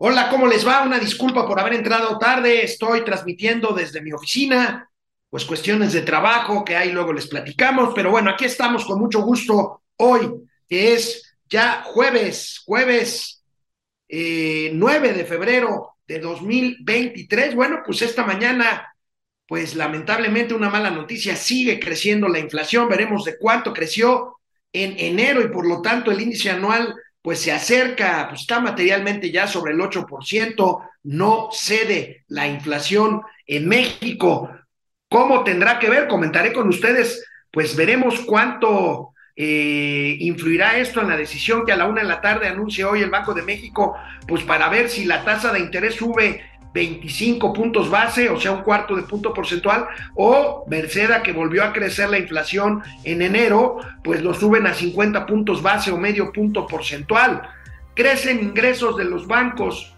Hola, ¿cómo les va? Una disculpa por haber entrado tarde. Estoy transmitiendo desde mi oficina, pues cuestiones de trabajo que ahí luego les platicamos. Pero bueno, aquí estamos con mucho gusto hoy, que es ya jueves, jueves eh, 9 de febrero de 2023. Bueno, pues esta mañana, pues lamentablemente una mala noticia, sigue creciendo la inflación. Veremos de cuánto creció en enero y por lo tanto el índice anual pues se acerca, pues está materialmente ya sobre el 8%, no cede la inflación en México. ¿Cómo tendrá que ver? Comentaré con ustedes, pues veremos cuánto eh, influirá esto en la decisión que a la una de la tarde anuncia hoy el Banco de México, pues para ver si la tasa de interés sube 25 puntos base, o sea, un cuarto de punto porcentual, o Merced que volvió a crecer la inflación en enero, pues lo suben a 50 puntos base o medio punto porcentual. Crecen ingresos de los bancos.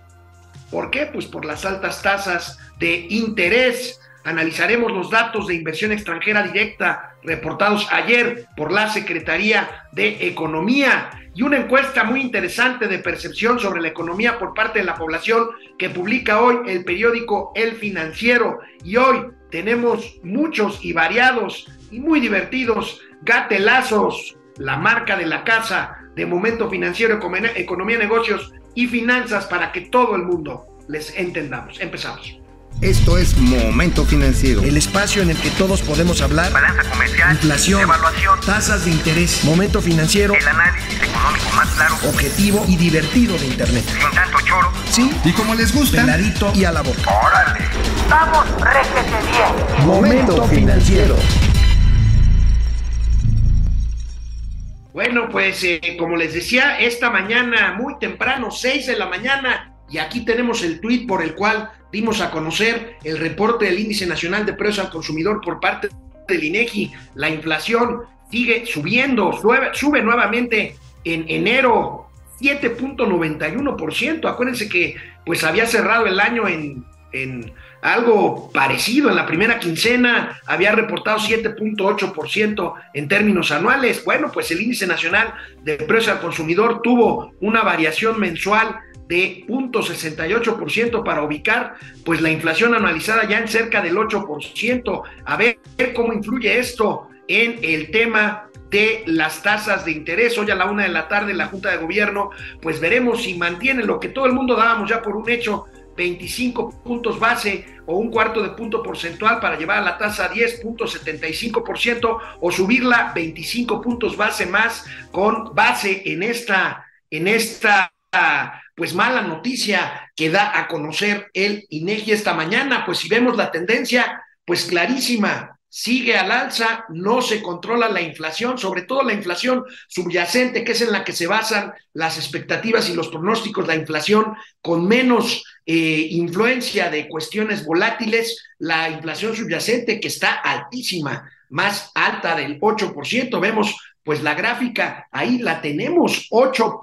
¿Por qué? Pues por las altas tasas de interés. Analizaremos los datos de inversión extranjera directa reportados ayer por la Secretaría de Economía y una encuesta muy interesante de percepción sobre la economía por parte de la población que publica hoy el periódico El Financiero. Y hoy tenemos muchos y variados y muy divertidos gatelazos, la marca de la casa de Momento Financiero, Economía, Negocios y Finanzas para que todo el mundo les entendamos. Empezamos. Esto es Momento Financiero. El espacio en el que todos podemos hablar. Balanza comercial. Inflación. Evaluación. Tasas de interés. Momento Financiero. El análisis económico más claro. Objetivo y divertido de Internet. Sin tanto choro. Sí. Y como les gusta. Peladito y a la boca. Órale. Vamos, réjete bien. Momento Financiero. Bueno, pues eh, como les decía, esta mañana, muy temprano, 6 de la mañana, y aquí tenemos el tuit por el cual dimos a conocer el reporte del Índice Nacional de Precios al Consumidor por parte del INEGI. La inflación sigue subiendo, sube, sube nuevamente en enero 7.91%. Acuérdense que pues había cerrado el año en, en algo parecido. En la primera quincena había reportado 7.8% en términos anuales. Bueno, pues el índice nacional de precios al consumidor tuvo una variación mensual de 0.68% para ubicar pues la inflación anualizada ya en cerca del 8%. A ver cómo influye esto en el tema de las tasas de interés. Hoy a la una de la tarde la Junta de Gobierno, pues veremos si mantiene lo que todo el mundo dábamos ya por un hecho, 25 puntos base o un cuarto de punto porcentual para llevar a la tasa a 10.75% o subirla 25 puntos base más con base en esta, en esta pues mala noticia que da a conocer el INEGI esta mañana, pues si vemos la tendencia, pues clarísima, sigue al alza, no se controla la inflación, sobre todo la inflación subyacente, que es en la que se basan las expectativas y los pronósticos, la inflación con menos eh, influencia de cuestiones volátiles, la inflación subyacente que está altísima, más alta del 8%, vemos pues la gráfica, ahí la tenemos, 8.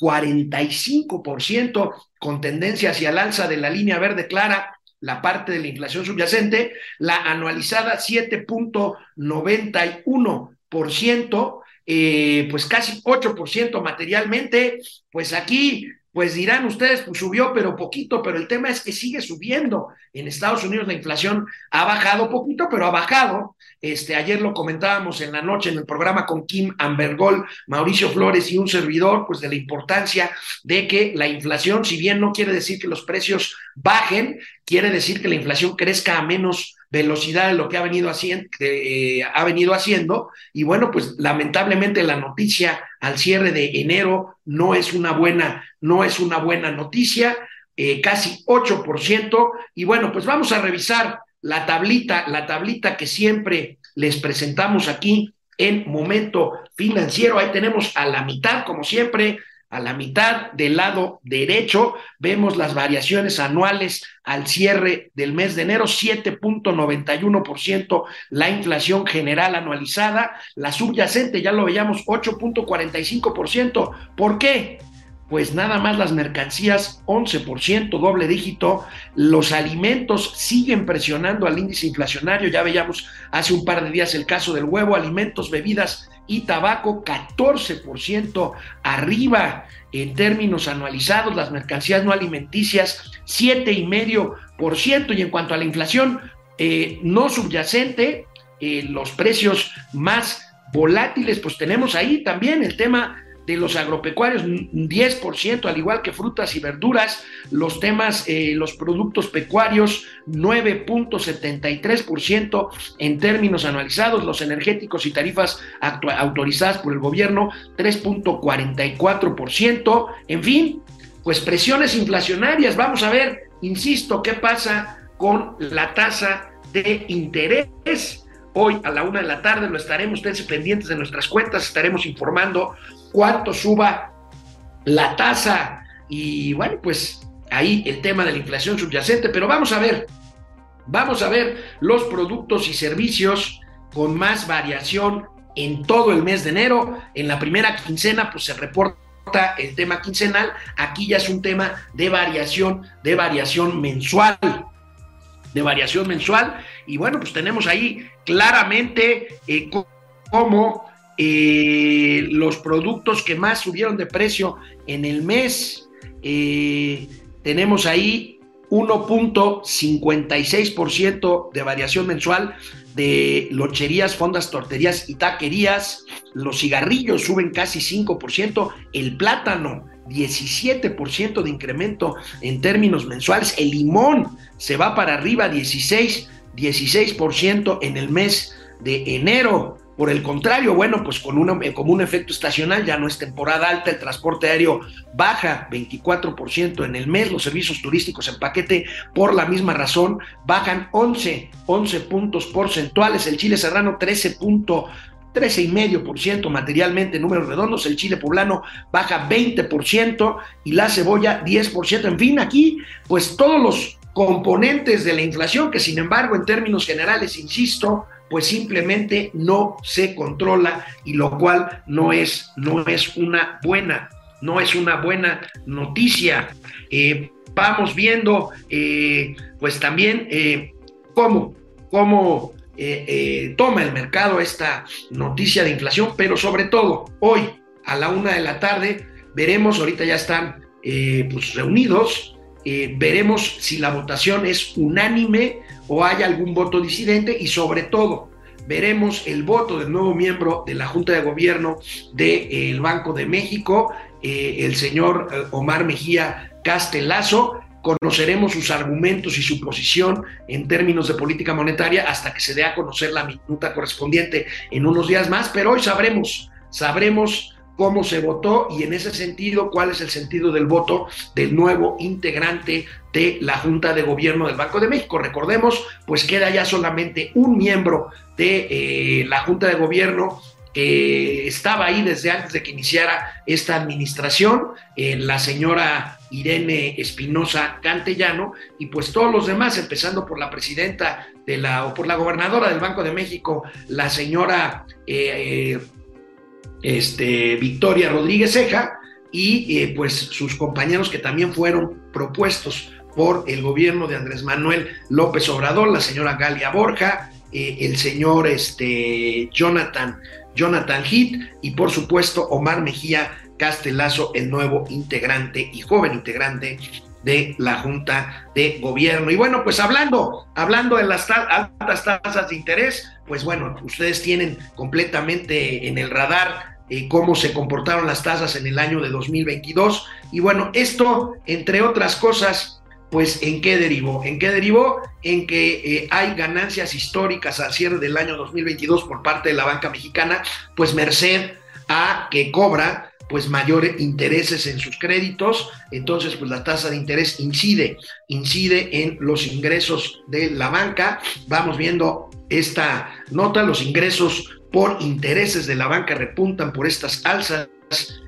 45% con tendencia hacia el alza de la línea verde clara, la parte de la inflación subyacente, la anualizada 7.91%, eh, pues casi 8% materialmente, pues aquí pues dirán ustedes, pues subió pero poquito, pero el tema es que sigue subiendo. En Estados Unidos la inflación ha bajado poquito, pero ha bajado. Este, ayer lo comentábamos en la noche en el programa con Kim Ambergol, Mauricio Flores y un servidor, pues de la importancia de que la inflación, si bien no quiere decir que los precios bajen, quiere decir que la inflación crezca a menos velocidad de lo que ha venido haciendo, eh, ha venido haciendo. Y bueno, pues lamentablemente la noticia al cierre de enero no es una buena, no es una buena noticia, eh, casi 8%. Y bueno, pues vamos a revisar la tablita, la tablita que siempre les presentamos aquí en momento financiero. Ahí tenemos a la mitad, como siempre, a la mitad del lado derecho vemos las variaciones anuales al cierre del mes de enero, 7.91% la inflación general anualizada, la subyacente ya lo veíamos 8.45%. ¿Por qué? Pues nada más las mercancías 11%, doble dígito, los alimentos siguen presionando al índice inflacionario, ya veíamos hace un par de días el caso del huevo, alimentos, bebidas y tabaco 14% arriba en términos anualizados, las mercancías no alimenticias 7,5% y en cuanto a la inflación eh, no subyacente, eh, los precios más volátiles, pues tenemos ahí también el tema de los agropecuarios, un 10%, al igual que frutas y verduras, los temas, eh, los productos pecuarios, 9.73% en términos anualizados, los energéticos y tarifas autorizadas por el gobierno, 3.44%, en fin, pues presiones inflacionarias. Vamos a ver, insisto, qué pasa con la tasa de interés. Hoy a la una de la tarde lo estaremos, ustedes pendientes de nuestras cuentas, estaremos informando cuánto suba la tasa y bueno, pues ahí el tema de la inflación subyacente, pero vamos a ver, vamos a ver los productos y servicios con más variación en todo el mes de enero. En la primera quincena pues se reporta el tema quincenal, aquí ya es un tema de variación, de variación mensual, de variación mensual. Y bueno, pues tenemos ahí claramente eh, cómo eh, los productos que más subieron de precio en el mes. Eh, tenemos ahí 1.56% de variación mensual de locherías, fondas, torterías y taquerías. Los cigarrillos suben casi 5%. El plátano, 17% de incremento en términos mensuales. El limón se va para arriba, 16, 16% en el mes de enero. Por el contrario, bueno, pues con una, eh, como un efecto estacional, ya no es temporada alta, el transporte aéreo baja 24% en el mes, los servicios turísticos en paquete por la misma razón bajan 11, 11 puntos porcentuales, el chile serrano 13 13,5% materialmente, números redondos, el chile poblano baja 20% y la cebolla 10%. En fin, aquí pues todos los componentes de la inflación que sin embargo en términos generales, insisto, pues simplemente no se controla y lo cual no es, no es una buena, no es una buena noticia. Eh, vamos viendo eh, pues también eh, cómo, cómo toma el mercado esta noticia de inflación, pero sobre todo hoy a la una de la tarde veremos, ahorita ya están pues reunidos, veremos si la votación es unánime o hay algún voto disidente y sobre todo veremos el voto del nuevo miembro de la Junta de Gobierno del Banco de México, eh, el señor eh, Omar Mejía Castelazo. Conoceremos sus argumentos y su posición en términos de política monetaria hasta que se dé a conocer la minuta correspondiente en unos días más, pero hoy sabremos, sabremos cómo se votó y en ese sentido cuál es el sentido del voto del nuevo integrante de la Junta de Gobierno del Banco de México. Recordemos, pues queda ya solamente un miembro de eh, la Junta de Gobierno que estaba ahí desde antes de que iniciara esta administración, eh, la señora Irene Espinosa Cantellano, y pues todos los demás, empezando por la presidenta de la, o por la gobernadora del Banco de México, la señora eh, este, Victoria Rodríguez Ceja y eh, pues sus compañeros que también fueron propuestos por el gobierno de Andrés Manuel López Obrador, la señora Galia Borja, eh, el señor este, Jonathan, Jonathan Heath y por supuesto Omar Mejía Castelazo, el nuevo integrante y joven integrante de la Junta de Gobierno. Y bueno, pues hablando, hablando de las altas tasas de interés, pues bueno, ustedes tienen completamente en el radar cómo se comportaron las tasas en el año de 2022. Y bueno, esto, entre otras cosas, pues ¿en qué derivó? ¿En qué derivó? En que eh, hay ganancias históricas al cierre del año 2022 por parte de la banca mexicana, pues merced a que cobra pues mayores intereses en sus créditos, entonces pues la tasa de interés incide, incide en los ingresos de la banca. Vamos viendo esta nota, los ingresos por intereses de la banca repuntan por estas alzas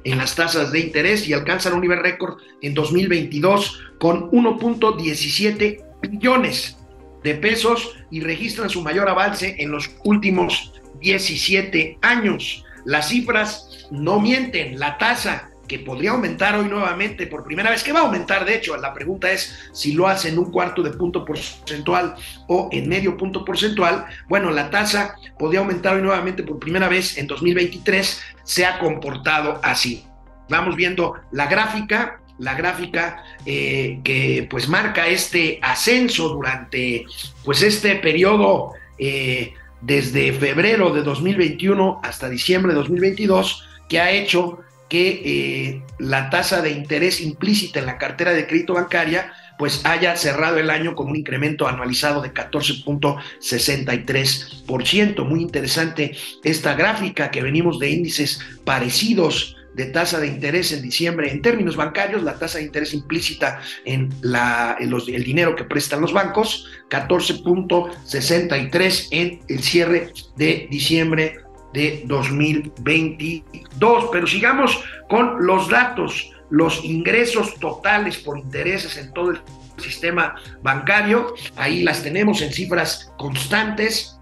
en las tasas de interés y alcanzan un nivel récord en 2022 con 1.17 billones de pesos y registran su mayor avance en los últimos 17 años. Las cifras no mienten, la tasa que podría aumentar hoy nuevamente por primera vez, que va a aumentar de hecho, la pregunta es si lo hace en un cuarto de punto porcentual o en medio punto porcentual, bueno, la tasa podría aumentar hoy nuevamente por primera vez en 2023, se ha comportado así. Vamos viendo la gráfica, la gráfica eh, que pues marca este ascenso durante pues este periodo eh, desde febrero de 2021 hasta diciembre de 2022 que ha hecho que eh, la tasa de interés implícita en la cartera de crédito bancaria pues haya cerrado el año con un incremento anualizado de 14.63%. Muy interesante esta gráfica que venimos de índices parecidos de tasa de interés en diciembre en términos bancarios, la tasa de interés implícita en, la, el dinero que prestan los bancos, 14.63 en el cierre de diciembre de 2022. Pero sigamos con los datos, los ingresos totales por intereses en todo el sistema bancario. Ahí las tenemos en cifras constantes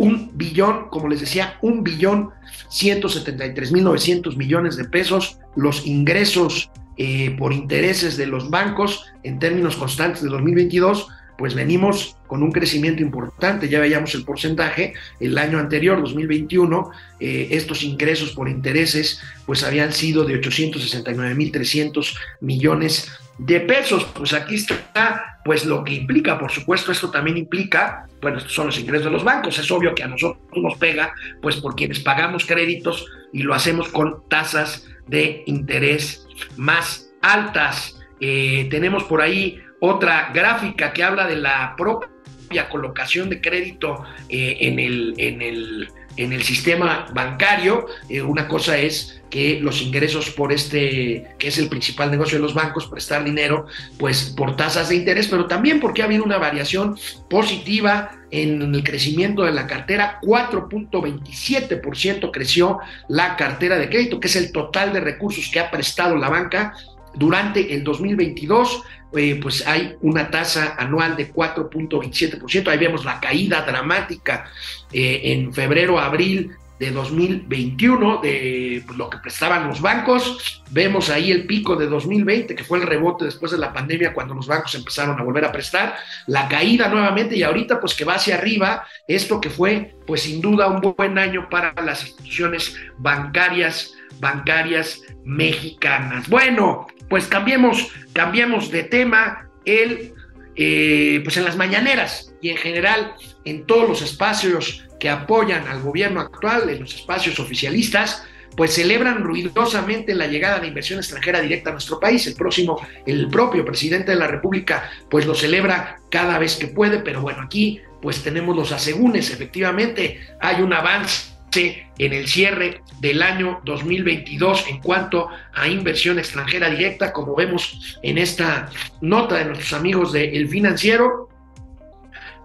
un billón, como les decía, un billón 173 mil 900 millones de pesos, los ingresos eh, por intereses de los bancos en términos constantes de 2022, pues venimos con un crecimiento importante, ya veíamos el porcentaje, el año anterior, 2021, eh, estos ingresos por intereses pues habían sido de 869 mil 300 millones de pesos. Pues aquí está, pues lo que implica, por supuesto, esto también implica, bueno, estos son los ingresos de los bancos, es obvio que a nosotros nos pega, pues por quienes pagamos créditos y lo hacemos con tasas de interés más altas. Eh, tenemos por ahí otra gráfica que habla de la propia colocación de crédito eh, en, el, en, el, en el sistema bancario. Eh, una cosa es que los ingresos por este, que es el principal negocio de los bancos, prestar dinero, pues por tasas de interés, pero también porque ha habido una variación positiva en el crecimiento de la cartera, 4.27% creció la cartera de crédito, que es el total de recursos que ha prestado la banca durante el 2022. Eh, pues hay una tasa anual de 4.27%. Ahí vemos la caída dramática eh, en febrero, abril de 2021, de pues, lo que prestaban los bancos. Vemos ahí el pico de 2020, que fue el rebote después de la pandemia, cuando los bancos empezaron a volver a prestar. La caída nuevamente y ahorita pues que va hacia arriba, esto que fue pues sin duda un buen año para las instituciones bancarias, bancarias mexicanas. Bueno, pues cambiemos, cambiemos de tema. El, eh, pues en las mañaneras y en general en todos los espacios que apoyan al gobierno actual en los espacios oficialistas, pues celebran ruidosamente la llegada de inversión extranjera directa a nuestro país. El próximo, el propio presidente de la República, pues lo celebra cada vez que puede, pero bueno, aquí pues tenemos los asegúnes, efectivamente hay un avance en el cierre del año 2022 en cuanto a inversión extranjera directa, como vemos en esta nota de nuestros amigos de El Financiero,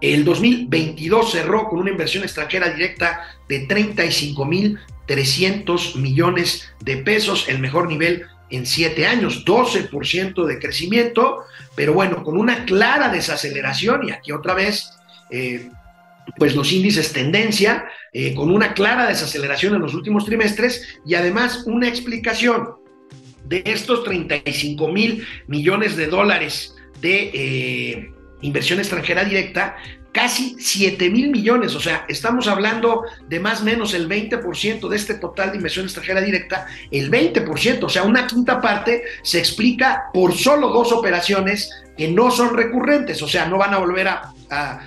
el 2022 cerró con una inversión extranjera directa de 35.300 millones de pesos, el mejor nivel en siete años, 12% de crecimiento, pero bueno, con una clara desaceleración, y aquí otra vez, eh, pues los índices tendencia, eh, con una clara desaceleración en los últimos trimestres y además una explicación de estos 35 mil millones de dólares de... Eh, inversión extranjera directa, casi 7 mil millones, o sea, estamos hablando de más o menos el 20% de este total de inversión extranjera directa, el 20%, o sea, una quinta parte se explica por solo dos operaciones que no son recurrentes, o sea, no van a volver a, a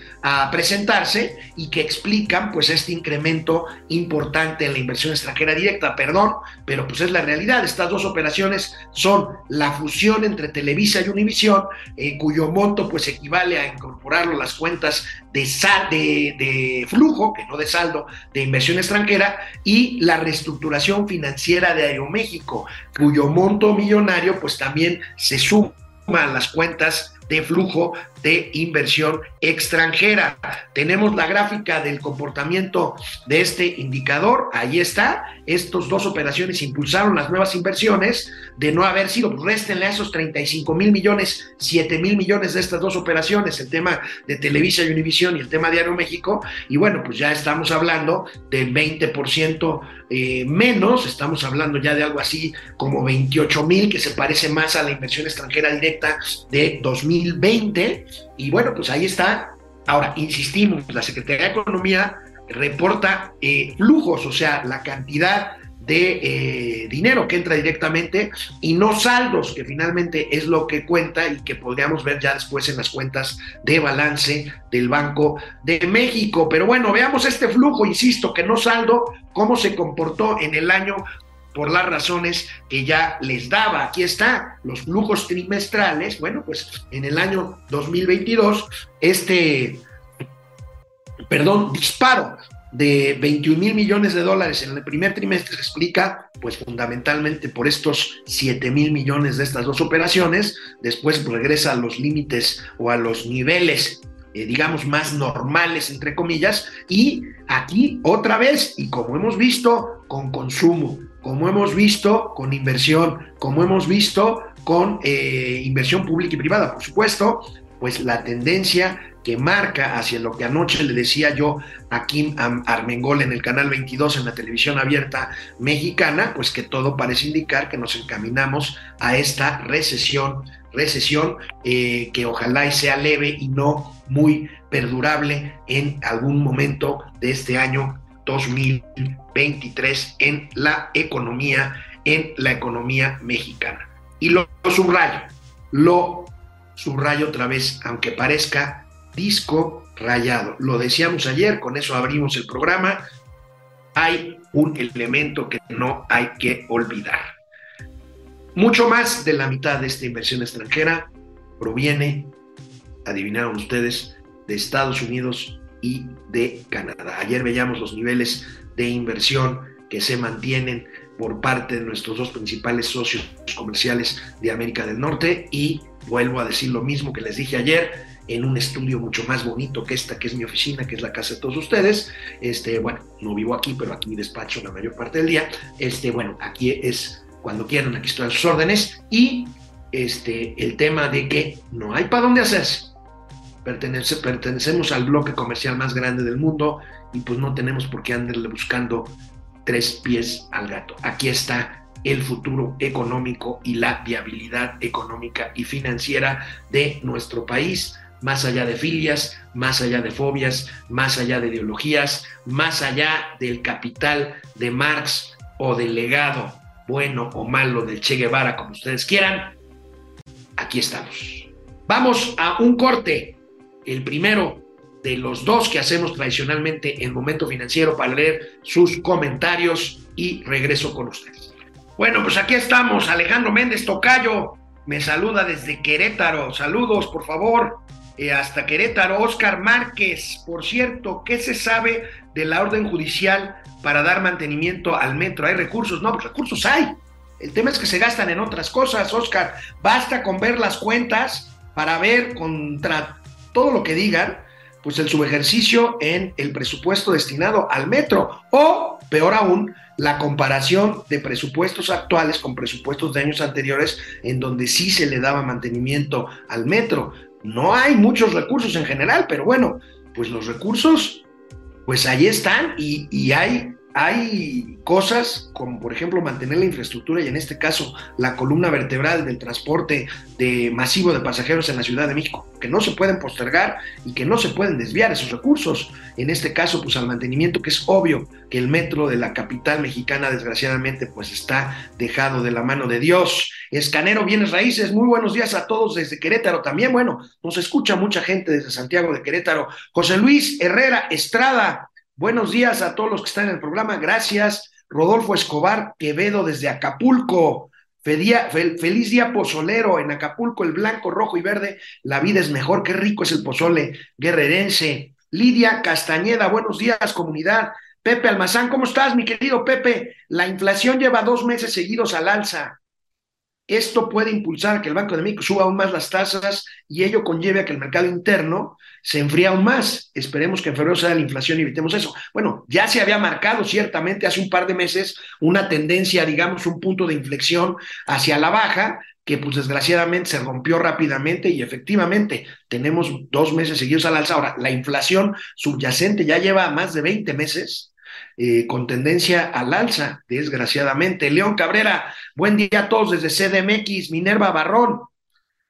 presentarse y que explican pues este incremento importante en la inversión extranjera directa, perdón, pero pues es la realidad. Estas dos operaciones son la fusión entre Televisa y Univisión, eh, cuyo monto pues equivale a incorporarlo a las cuentas de, de, de flujo, que no de saldo, de inversión extranjera, y la reestructuración financiera de Aeroméxico, cuyo monto millonario pues también se suma a las cuentas de flujo de inversión extranjera. Tenemos la gráfica del comportamiento de este indicador, ahí está. Estas dos operaciones impulsaron las nuevas inversiones. De no haber sido, pues réstenle a esos 35 mil millones, 7 mil millones de estas dos operaciones, el tema de Televisa y Univisión y el tema de Aeroméxico. Y bueno, pues ya estamos hablando del 20% eh, menos, estamos hablando ya de algo así como 28 mil, que se parece más a la inversión extranjera directa de 2020. Y bueno, pues ahí está. Ahora, insistimos, la Secretaría de Economía reporta eh, flujos, o sea, la cantidad de eh, dinero que entra directamente y no saldos, que finalmente es lo que cuenta y que podríamos ver ya después en las cuentas de balance del Banco de México. Pero bueno, veamos este flujo, insisto, que no saldo, cómo se comportó en el año por las razones que ya les daba. Aquí está, los flujos trimestrales. Bueno, pues en el año 2022, este, perdón, disparo de 21 mil millones de dólares en el primer trimestre se explica, pues fundamentalmente por estos 7 mil millones de estas dos operaciones, después regresa a los límites o a los niveles, eh, digamos, más normales, entre comillas, y aquí otra vez, y como hemos visto, con consumo, como hemos visto con inversión, como hemos visto con eh, inversión pública y privada, por supuesto, pues la tendencia que marca hacia lo que anoche le decía yo a Kim Armengol en el canal 22 en la televisión abierta mexicana, pues que todo parece indicar que nos encaminamos a esta recesión, recesión eh, que ojalá y sea leve y no muy perdurable en algún momento de este año 2023 en la economía, en la economía mexicana. Y lo, subrayo, lo subrayo otra vez, aunque parezca disco rayado. Lo decíamos ayer, con eso abrimos el programa. Hay un elemento que no hay que olvidar. Mucho más de la mitad de esta inversión extranjera proviene, adivinaron ustedes, de Estados Unidos y de Canadá. Ayer veíamos los niveles de inversión que se mantienen por parte de nuestros dos principales socios comerciales de América del Norte y vuelvo a decir lo mismo que les dije ayer, en un estudio mucho más bonito que esta, que es mi oficina, que es la casa de todos ustedes. Este, bueno, no vivo aquí, pero aquí despacho la mayor parte del día. Este, bueno, aquí es cuando quieran, aquí estoy a sus órdenes. Y este, el tema de que no hay para dónde hacerse. Pertenece, pertenecemos al bloque comercial más grande del mundo y pues no tenemos por qué andarle buscando tres pies al gato. Aquí está el futuro económico y la viabilidad económica y financiera de nuestro país más allá de filias, más allá de fobias, más allá de ideologías, más allá del capital de Marx o del legado bueno o malo del Che Guevara, como ustedes quieran, aquí estamos. Vamos a un corte, el primero de los dos que hacemos tradicionalmente en Momento Financiero para leer sus comentarios y regreso con ustedes. Bueno, pues aquí estamos, Alejandro Méndez Tocayo me saluda desde Querétaro. Saludos, por favor. Eh, hasta Querétaro, Oscar Márquez. Por cierto, ¿qué se sabe de la orden judicial para dar mantenimiento al metro? ¿Hay recursos? No, pues recursos hay. El tema es que se gastan en otras cosas, Oscar. Basta con ver las cuentas para ver contra todo lo que digan, pues el subejercicio en el presupuesto destinado al metro. O, peor aún, la comparación de presupuestos actuales con presupuestos de años anteriores en donde sí se le daba mantenimiento al metro. No hay muchos recursos en general, pero bueno, pues los recursos, pues ahí están y, y hay hay cosas como por ejemplo mantener la infraestructura y en este caso la columna vertebral del transporte de masivo de pasajeros en la Ciudad de México que no se pueden postergar y que no se pueden desviar esos recursos. En este caso pues al mantenimiento que es obvio que el metro de la capital mexicana desgraciadamente pues está dejado de la mano de Dios. Escanero Bienes Raíces, muy buenos días a todos desde Querétaro también. Bueno, nos escucha mucha gente desde Santiago de Querétaro. José Luis Herrera Estrada, Buenos días a todos los que están en el programa. Gracias. Rodolfo Escobar Quevedo desde Acapulco. feliz día pozolero en Acapulco, el blanco, rojo y verde. La vida es mejor. Qué rico es el pozole guerrerense. Lidia Castañeda, buenos días, comunidad. Pepe Almazán, ¿cómo estás, mi querido Pepe? La inflación lleva dos meses seguidos al alza. esto puede impulsar que el Banco de México suba aún más las tasas y ello conlleve a que el mercado interno se enfríe aún más. Esperemos que en febrero sea la inflación y evitemos eso. Bueno, ya se había marcado ciertamente hace un par de meses una tendencia, digamos, un punto de inflexión hacia la baja, que pues desgraciadamente se rompió rápidamente y efectivamente tenemos dos meses seguidos al alza. Ahora, la inflación subyacente ya lleva más de 20 meses eh, con tendencia al alza, desgraciadamente. León Cabrera, buen día a todos desde CDMX, Minerva Barrón.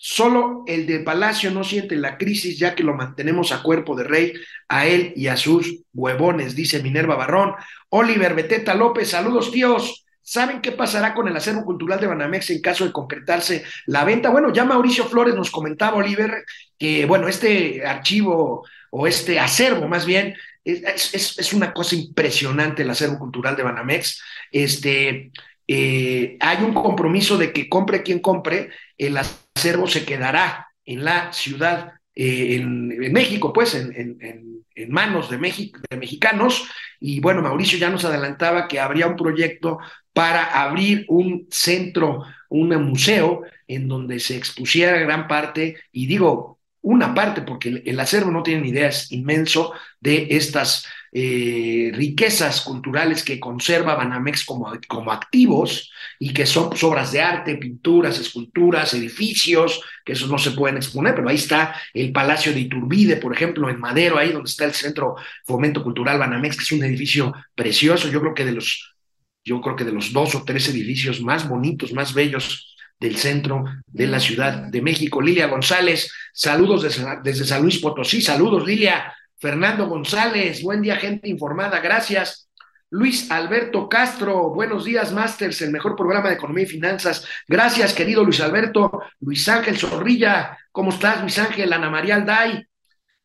Solo el de Palacio no siente la crisis ya que lo mantenemos a cuerpo de rey, a él y a sus huevones, dice Minerva Barrón. Oliver Beteta López, saludos tíos. ¿Saben qué pasará con el acervo cultural de Banamex en caso de concretarse la venta? Bueno, ya Mauricio Flores nos comentaba, Oliver, que bueno, este archivo o este acervo más bien es, es, es, una cosa impresionante el acervo cultural de Banamex. Este, eh, hay un compromiso de que compre quien compre, el acervo se quedará en la ciudad, eh, en, México, pues, en manos de, México, de mexicanos. Y bueno, Mauricio ya nos adelantaba que habría un proyecto para abrir un centro, un museo en donde se expusiera gran parte, y digo, una parte, porque el acervo no tienen idea, es inmenso de estas eh, riquezas culturales que conserva Banamex como, como activos y que son pues, obras de arte, pinturas, esculturas, edificios, que esos no se pueden exponer, pero ahí está el Palacio de Iturbide, por ejemplo, en Madero, ahí donde está el Centro Fomento Cultural Banamex, que es un edificio precioso, yo creo que de los, yo creo que de los dos o tres edificios más bonitos, más bellos del centro de la Ciudad de México. Lilia González, saludos desde, desde San Luis Potosí, saludos Lilia. Fernando González, buen día gente informada, gracias. Luis Alberto Castro, buenos días, Masters, el mejor programa de economía y finanzas. Gracias, querido Luis Alberto. Luis Ángel Zorrilla, ¿cómo estás, Luis Ángel? Ana María Alday,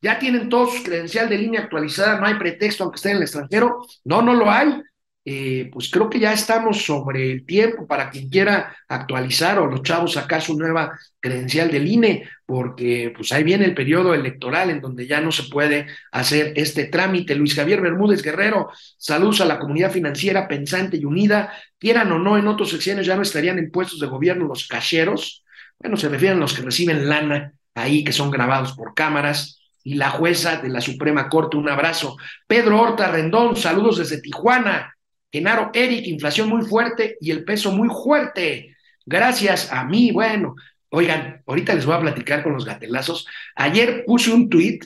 ¿ya tienen todos su credencial de línea actualizada? ¿No hay pretexto aunque estén en el extranjero? No, no lo hay eh, pues creo que ya estamos sobre el tiempo para quien quiera actualizar o los chavos sacar su nueva credencial del INE, porque pues ahí viene el periodo electoral en donde ya no se puede hacer este trámite. Luis Javier Bermúdez Guerrero, saludos a la comunidad financiera pensante y unida, quieran o no, en otros secciones ya no estarían en puestos de gobierno los cacheros, bueno, se refieren a los que reciben lana ahí, que son grabados por cámaras, y la jueza de la Suprema Corte, un abrazo. Pedro Horta Rendón, saludos desde Tijuana. Genaro Eric, inflación muy fuerte y el peso muy fuerte. Gracias a mí, bueno, oigan, ahorita les voy a platicar con los gatelazos. Ayer puse un tuit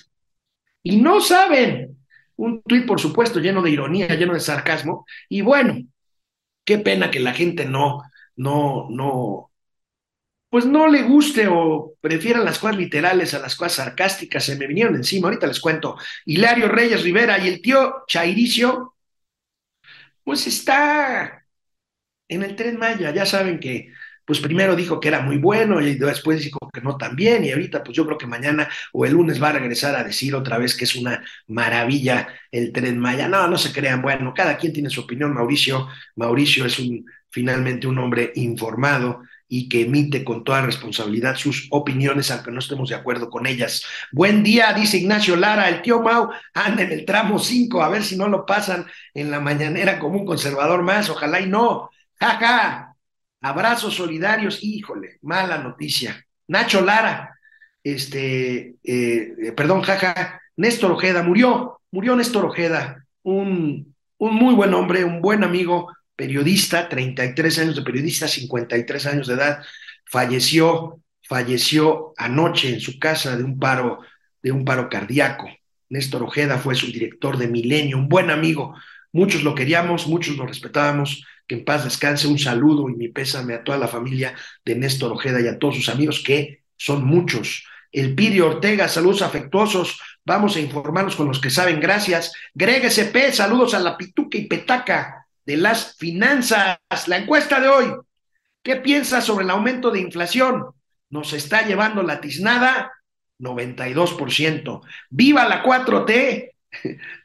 y no saben, un tuit por supuesto lleno de ironía, lleno de sarcasmo, y bueno, qué pena que la gente no, no, no, pues no le guste o prefiera las cosas literales a las cosas sarcásticas, se me vinieron encima, ahorita les cuento. Hilario Reyes Rivera y el tío Chairicio pues está en el tren Maya. Ya saben que, pues primero dijo que era muy bueno y después dijo que no tan bien y ahorita pues yo creo que mañana o el lunes va a regresar a decir otra vez que es una maravilla el tren Maya. No, no se crean, bueno, cada quien tiene su opinión. Mauricio, Mauricio es un finalmente un hombre informado y que emite con toda responsabilidad sus opiniones, aunque no estemos de acuerdo con ellas. Buen día, dice Ignacio Lara, el tío Mau anda en el tramo 5, a ver si no lo pasan en la mañanera como un conservador más, ojalá y no. Jaja, abrazos solidarios, híjole, mala noticia. Nacho Lara, este, eh, perdón, jaja, Néstor Ojeda murió, murió Néstor Ojeda, un, un muy buen hombre, un buen amigo, periodista, 33 años de periodista, 53 años de edad, falleció, falleció anoche en su casa de un paro, de un paro cardíaco. Néstor Ojeda fue su director de Milenio, un buen amigo. Muchos lo queríamos, muchos lo respetábamos. Que en paz descanse. Un saludo y mi pésame a toda la familia de Néstor Ojeda y a todos sus amigos, que son muchos. El Pidio Ortega, saludos afectuosos. Vamos a informarnos con los que saben. Gracias. Greg SP, saludos a la Pituca y Petaca de las finanzas. La encuesta de hoy, ¿qué piensas sobre el aumento de inflación? Nos está llevando la tiznada 92%. Viva la 4T,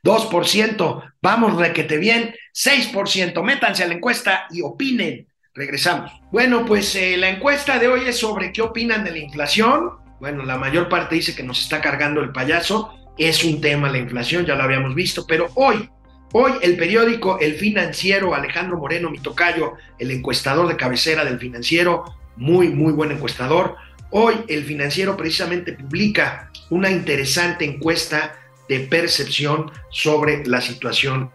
2%. Vamos requete bien, 6%. Métanse a la encuesta y opinen. Regresamos. Bueno, pues eh, la encuesta de hoy es sobre qué opinan de la inflación. Bueno, la mayor parte dice que nos está cargando el payaso. Es un tema la inflación, ya lo habíamos visto, pero hoy Hoy el periódico El Financiero, Alejandro Moreno, mi tocayo, el encuestador de cabecera del Financiero, muy, muy buen encuestador. Hoy el financiero precisamente publica una interesante encuesta de percepción sobre la situación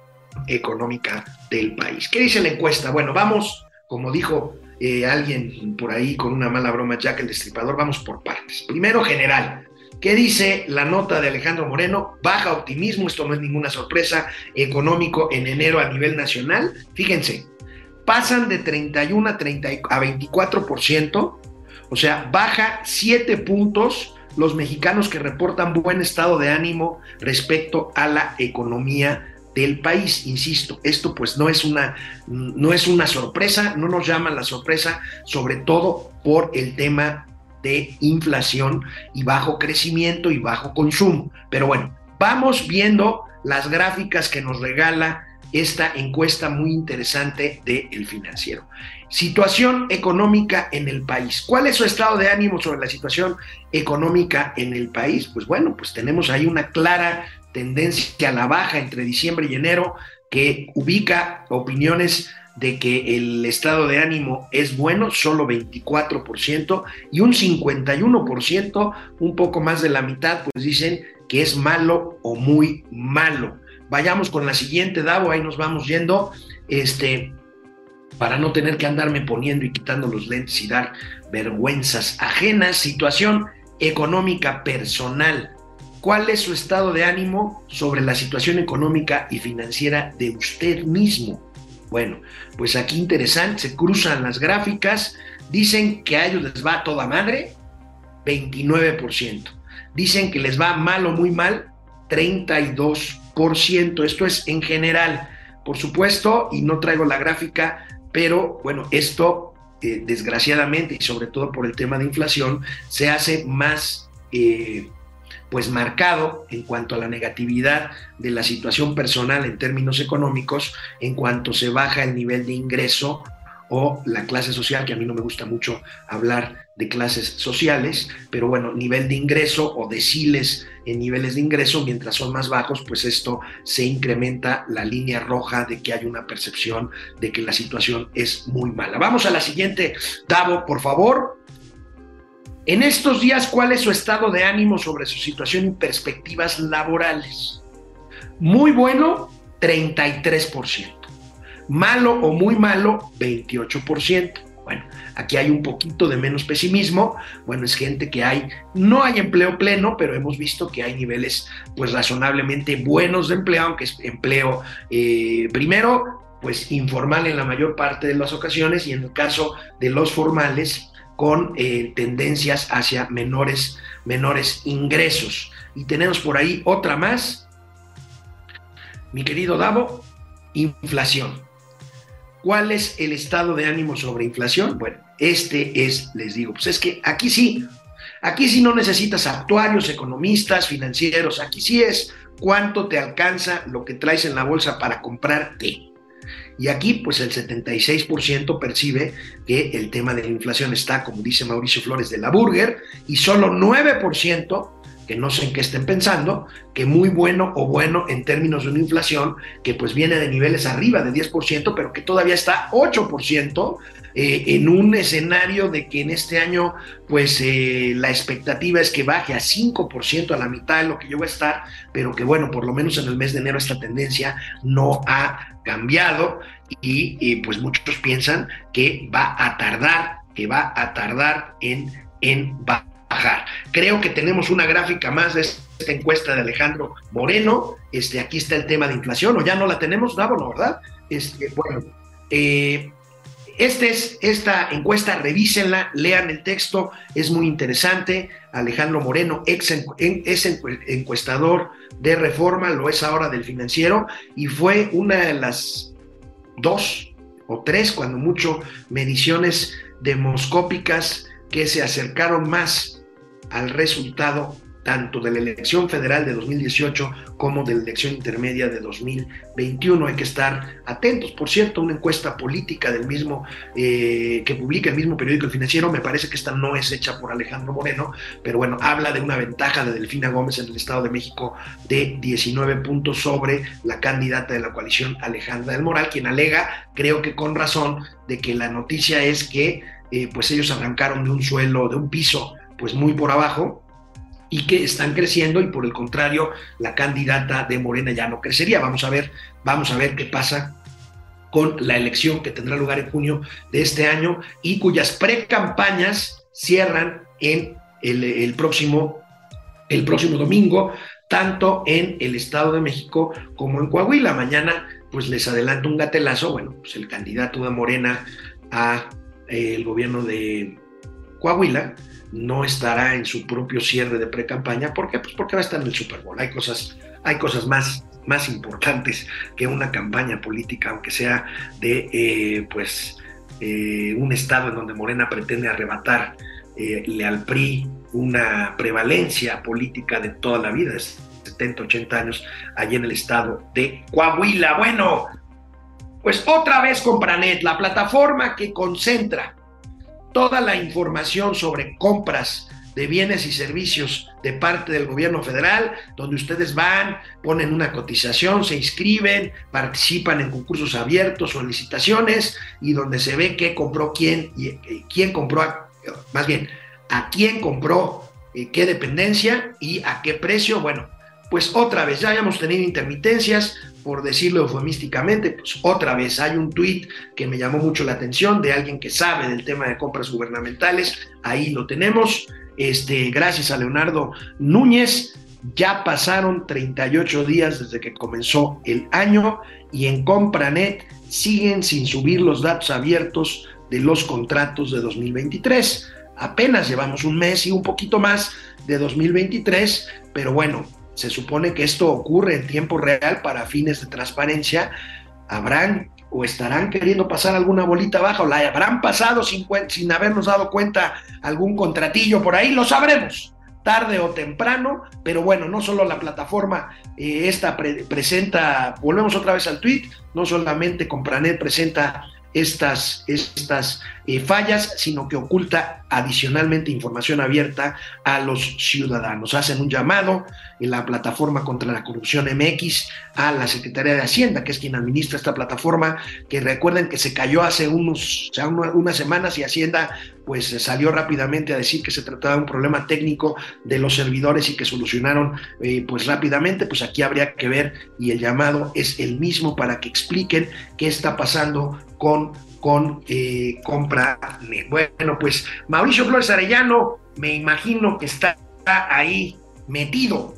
económica del país. ¿Qué dice la encuesta? Bueno, vamos, como dijo eh, alguien por ahí con una mala broma, Jack el Destripador, vamos por partes. Primero, general. ¿Qué dice la nota de Alejandro Moreno? Baja optimismo, esto no es ninguna sorpresa, económico en enero a nivel nacional. Fíjense, pasan de 31 a, 30, a 24%, o sea, baja 7 puntos los mexicanos que reportan buen estado de ánimo respecto a la economía del país. Insisto, esto pues no es una, no es una sorpresa, no nos llama la sorpresa, sobre todo por el tema de inflación y bajo crecimiento y bajo consumo. Pero bueno, vamos viendo las gráficas que nos regala esta encuesta muy interesante de El Financiero. Situación económica en el país. ¿Cuál es su estado de ánimo sobre la situación económica en el país? Pues bueno, pues tenemos ahí una clara tendencia a la baja entre diciembre y enero que ubica opiniones de que el estado de ánimo es bueno, solo 24%, y un 51%, un poco más de la mitad, pues dicen que es malo o muy malo. Vayamos con la siguiente, Davo, ahí nos vamos yendo, este, para no tener que andarme poniendo y quitando los lentes y dar vergüenzas ajenas. Situación económica personal. ¿Cuál es su estado de ánimo sobre la situación económica y financiera de usted mismo? Bueno, pues aquí interesante, se cruzan las gráficas, dicen que a ellos les va toda madre, 29%. Dicen que les va mal o muy mal, 32%. Esto es en general, por supuesto, y no traigo la gráfica, pero bueno, esto eh, desgraciadamente y sobre todo por el tema de inflación se hace más... Eh, pues marcado en cuanto a la negatividad de la situación personal en términos económicos, en cuanto se baja el nivel de ingreso o la clase social, que a mí no me gusta mucho hablar de clases sociales, pero bueno, nivel de ingreso o deciles en niveles de ingreso, mientras son más bajos, pues esto se incrementa la línea roja de que hay una percepción de que la situación es muy mala. Vamos a la siguiente, Davo, por favor. En estos días, ¿cuál es su estado de ánimo sobre su situación y perspectivas laborales? Muy bueno, 33%. Malo o muy malo, 28%. Bueno, aquí hay un poquito de menos pesimismo. Bueno, es gente que hay, no hay empleo pleno, pero hemos visto que hay niveles pues razonablemente buenos de empleo, aunque es empleo eh, primero pues informal en la mayor parte de las ocasiones y en el caso de los formales con eh, tendencias hacia menores, menores ingresos. Y tenemos por ahí otra más, mi querido Davo, inflación. ¿Cuál es el estado de ánimo sobre inflación? Bueno, este es, les digo, pues es que aquí sí, aquí sí no necesitas actuarios, economistas, financieros, aquí sí es cuánto te alcanza lo que traes en la bolsa para comprarte. Y aquí, pues el 76% percibe que el tema de la inflación está, como dice Mauricio Flores, de la Burger, y solo 9%, que no sé en qué estén pensando, que muy bueno o bueno en términos de una inflación que pues viene de niveles arriba de 10%, pero que todavía está 8%, eh, en un escenario de que en este año, pues eh, la expectativa es que baje a 5% a la mitad de lo que yo voy a estar, pero que bueno, por lo menos en el mes de enero esta tendencia no ha cambiado y pues muchos piensan que va a tardar, que va a tardar en, en bajar. Creo que tenemos una gráfica más de esta encuesta de Alejandro Moreno. Este, aquí está el tema de inflación, o ya no la tenemos, Dávono, ¿verdad? Este, bueno, eh, este es, esta encuesta, revísenla, lean el texto, es muy interesante. Alejandro Moreno, ex es encuestador de reforma, lo es ahora del financiero, y fue una de las dos o tres, cuando mucho, mediciones demoscópicas que se acercaron más al resultado tanto de la elección federal de 2018 como de la elección intermedia de 2021. Hay que estar atentos. Por cierto, una encuesta política del mismo eh, que publica el mismo periódico Financiero, me parece que esta no es hecha por Alejandro Moreno, pero bueno, habla de una ventaja de Delfina Gómez en el Estado de México de 19 puntos sobre la candidata de la coalición Alejandra del Moral, quien alega, creo que con razón, de que la noticia es que eh, pues ellos arrancaron de un suelo, de un piso, pues muy por abajo, y que están creciendo y por el contrario la candidata de Morena ya no crecería. Vamos a ver, vamos a ver qué pasa con la elección que tendrá lugar en junio de este año y cuyas pre-campañas cierran en el, próximo, el próximo domingo, tanto en el Estado de México como en Coahuila. Mañana, pues les adelanto un gatelazo, bueno, pues el candidato de Morena a eh, el gobierno de Coahuila no estará en su propio cierre de pre-campaña. ¿Por qué? Pues porque va a estar en el Super Bowl. Hay cosas, hay cosas más, más importantes que una campaña política, aunque sea de eh, pues eh, un estado en donde Morena pretende arrebatar eh, al PRI una prevalencia política de toda la vida, es 70, 80 años, allí en el estado de Coahuila. Bueno, pues otra vez Compranet, la plataforma que concentra toda la información sobre compras de bienes y servicios de parte del gobierno federal, donde ustedes van, ponen una cotización, se inscriben, participan en concursos abiertos o licitaciones y donde se ve qué compró quién y quién compró, más bien, a quién compró eh, qué dependencia y a qué precio. Bueno, pues otra vez, ya habíamos tenido intermitencias, por decirlo eufemísticamente, pues otra vez hay un tuit que me llamó mucho la atención de alguien que sabe del tema de compras gubernamentales, ahí lo tenemos, este, gracias a Leonardo Núñez, ya pasaron 38 días desde que comenzó el año y en Compranet siguen sin subir los datos abiertos de los contratos de 2023. Apenas llevamos un mes y un poquito más de 2023, pero bueno, se supone que esto ocurre en tiempo real para fines de transparencia, habrán o estarán queriendo pasar alguna bolita baja o la habrán pasado sin, sin habernos dado cuenta algún contratillo por ahí, lo sabremos tarde o temprano, pero bueno, no solo la plataforma eh, esta presenta, volvemos otra vez al tweet, no solamente Compranet presenta estas, estas eh, fallas, sino que oculta adicionalmente información abierta a los ciudadanos. Hacen un llamado en la plataforma contra la corrupción MX a la Secretaría de Hacienda, que es quien administra esta plataforma, que recuerden que se cayó hace unos, unas semanas y Hacienda pues salió rápidamente a decir que se trataba de un problema técnico de los servidores y que solucionaron eh, pues rápidamente, pues aquí habría que ver y el llamado es el mismo para que expliquen qué está pasando con con eh, Bueno, pues Mauricio Flores Arellano, me imagino que está ahí metido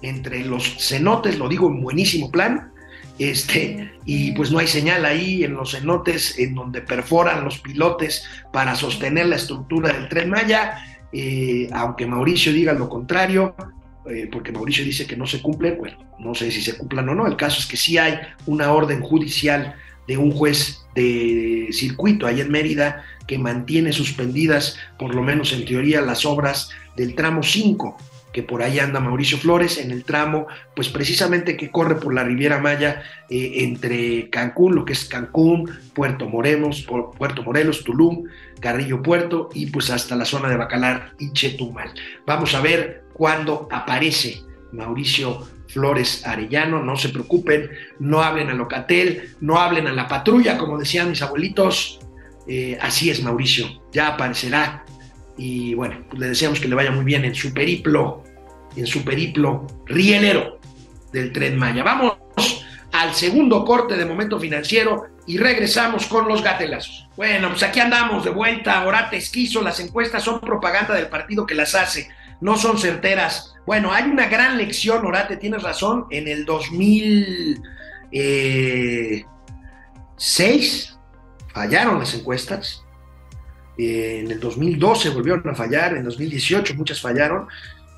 entre los cenotes, lo digo en buenísimo plan, este, y pues no hay señal ahí en los cenotes en donde perforan los pilotes para sostener la estructura del tren Maya, eh, aunque Mauricio diga lo contrario, eh, porque Mauricio dice que no se cumple, bueno, no sé si se cumplan o no, el caso es que sí hay una orden judicial de un juez de circuito ahí en Mérida que mantiene suspendidas, por lo menos en teoría, las obras del tramo 5, que por ahí anda Mauricio Flores, en el tramo, pues precisamente que corre por la Riviera Maya eh, entre Cancún, lo que es Cancún, Puerto Morelos, Puerto Morelos, Tulum, Carrillo Puerto y pues hasta la zona de Bacalar y Chetumal. Vamos a ver cuándo aparece Mauricio Flores Arellano, no se preocupen, no hablen a Locatel, no hablen a la patrulla, como decían mis abuelitos. Eh, así es, Mauricio, ya aparecerá. Y bueno, pues le deseamos que le vaya muy bien en su periplo, en su periplo rielero del tren Maya. Vamos al segundo corte de momento financiero y regresamos con los gatelazos. Bueno, pues aquí andamos de vuelta. Ahora te esquizo, las encuestas son propaganda del partido que las hace, no son certeras bueno, hay una gran lección, Orate, tienes razón, en el 2006 eh, fallaron las encuestas, eh, en el 2012 volvieron a fallar, en 2018 muchas fallaron.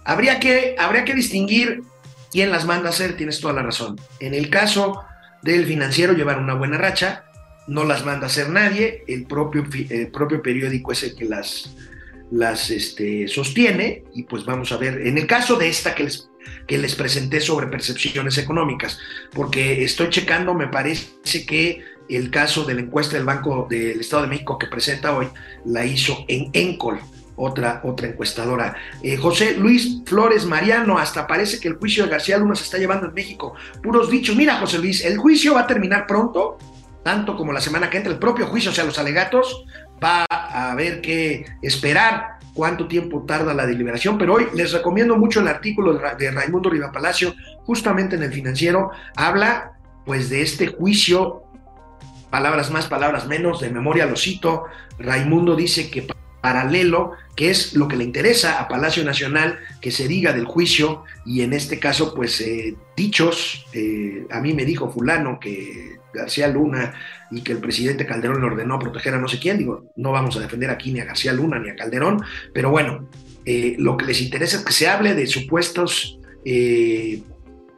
Habría que, habría que distinguir quién las manda a hacer, tienes toda la razón. En el caso del financiero llevar una buena racha, no las manda a hacer nadie, el propio, el propio periódico es el que las, las este, sostiene y pues vamos a ver, en el caso de esta que les, que les presenté sobre percepciones económicas, porque estoy checando, me parece que el caso de la encuesta del Banco del Estado de México que presenta hoy la hizo en Encol, otra, otra encuestadora. Eh, José Luis Flores Mariano, hasta parece que el juicio de García Luna se está llevando en México. Puros dichos. Mira, José Luis, el juicio va a terminar pronto, tanto como la semana que entra, el propio juicio, o sea, los alegatos, va a haber que esperar cuánto tiempo tarda la deliberación, pero hoy les recomiendo mucho el artículo de, Ra- de Raimundo Riva Palacio, justamente en el financiero, habla pues de este juicio, palabras más, palabras menos, de memoria lo cito, Raimundo dice que pa- paralelo, que es lo que le interesa a Palacio Nacional, que se diga del juicio, y en este caso, pues eh, dichos, eh, a mí me dijo fulano que García Luna y que el presidente Calderón le ordenó proteger a no sé quién, digo, no vamos a defender aquí ni a García Luna ni a Calderón, pero bueno, eh, lo que les interesa es que se hable de supuestos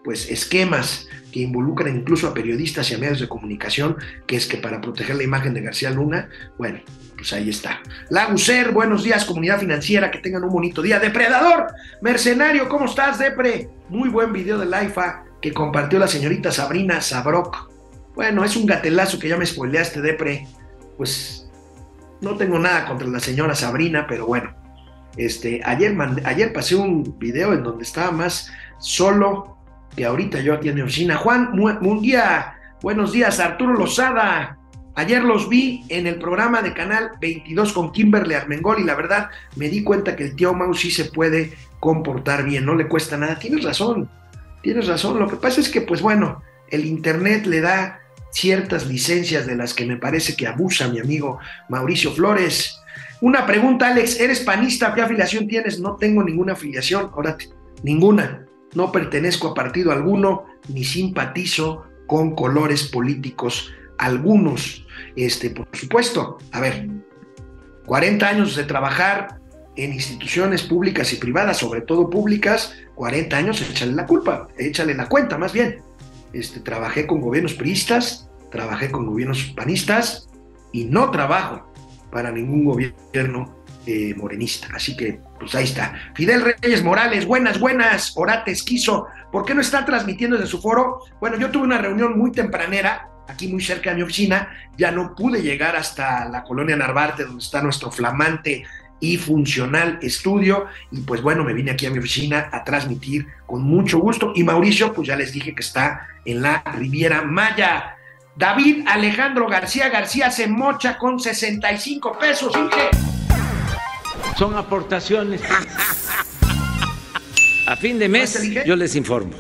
pues esquemas que involucran incluso a periodistas y a medios de comunicación, que es que para proteger la imagen de García Luna, bueno, pues ahí está. Laguser, buenos días, comunidad financiera, que tengan un bonito día. Depredador, mercenario, ¿cómo estás, Depre? Muy buen video de la IFA que compartió la señorita Sabrina Sabrok. Bueno, es un gatelazo que ya me spoileaste, Depre. Pues no tengo nada contra la señora Sabrina, pero bueno. Este, ayer, ayer pasé un video en donde estaba más solo que ahorita yo aquí en mi oficina. Juan Mu- Munguía, buenos días. Arturo Lozada, ayer los vi en el programa de Canal 22 con Kimberly Armengol y la verdad me di cuenta que el tío Mau sí se puede comportar bien, no le cuesta nada. Tienes razón, tienes razón. Lo que pasa es que, pues bueno, el Internet le da ciertas licencias de las que me parece que abusa mi amigo Mauricio Flores. Una pregunta, Alex, ¿eres panista? ¿Qué afiliación tienes? No tengo ninguna afiliación, ahora te- ninguna. No pertenezco a partido alguno, ni simpatizo con colores políticos algunos. Este, por supuesto, a ver, 40 años de trabajar en instituciones públicas y privadas, sobre todo públicas, 40 años, échale la culpa, échale la cuenta más bien. Este, trabajé con gobiernos priistas, trabajé con gobiernos panistas y no trabajo para ningún gobierno eh, morenista. Así que, pues ahí está. Fidel Reyes Morales, buenas, buenas. Orate Esquizo, ¿por qué no está transmitiendo desde su foro? Bueno, yo tuve una reunión muy tempranera, aquí muy cerca de mi oficina, ya no pude llegar hasta la colonia Narvarte, donde está nuestro flamante y funcional estudio, y pues bueno, me vine aquí a mi oficina a transmitir con mucho gusto. Y Mauricio, pues ya les dije que está en la Riviera Maya. David Alejandro García García se mocha con 65 pesos, Inge. Son aportaciones. A fin de ¿No te mes yo les informo.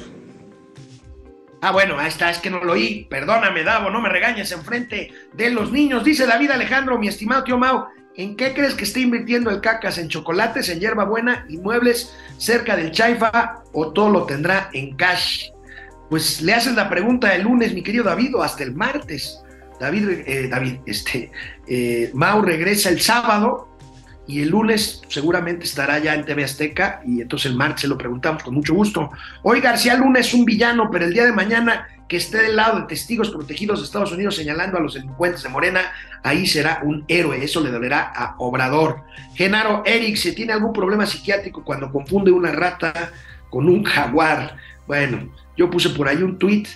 Ah, bueno, ahí está, es que no lo oí. Perdóname, Davo, no me regañes enfrente de los niños. Dice David Alejandro, mi estimado tío Mau, ¿en qué crees que está invirtiendo el cacas? ¿En chocolates, en hierbabuena, inmuebles cerca del Chaifa o todo lo tendrá en cash? Pues le haces la pregunta el lunes, mi querido David, o hasta el martes. David, eh, David, este, eh, Mau regresa el sábado y el lunes seguramente estará ya en TV Azteca y entonces el martes se lo preguntamos con mucho gusto. Hoy García Luna es un villano, pero el día de mañana que esté del lado de testigos protegidos de Estados Unidos señalando a los delincuentes de Morena, ahí será un héroe, eso le dolerá a Obrador. Genaro Eric, ¿se tiene algún problema psiquiátrico cuando confunde una rata con un jaguar? Bueno, yo puse por ahí un tuit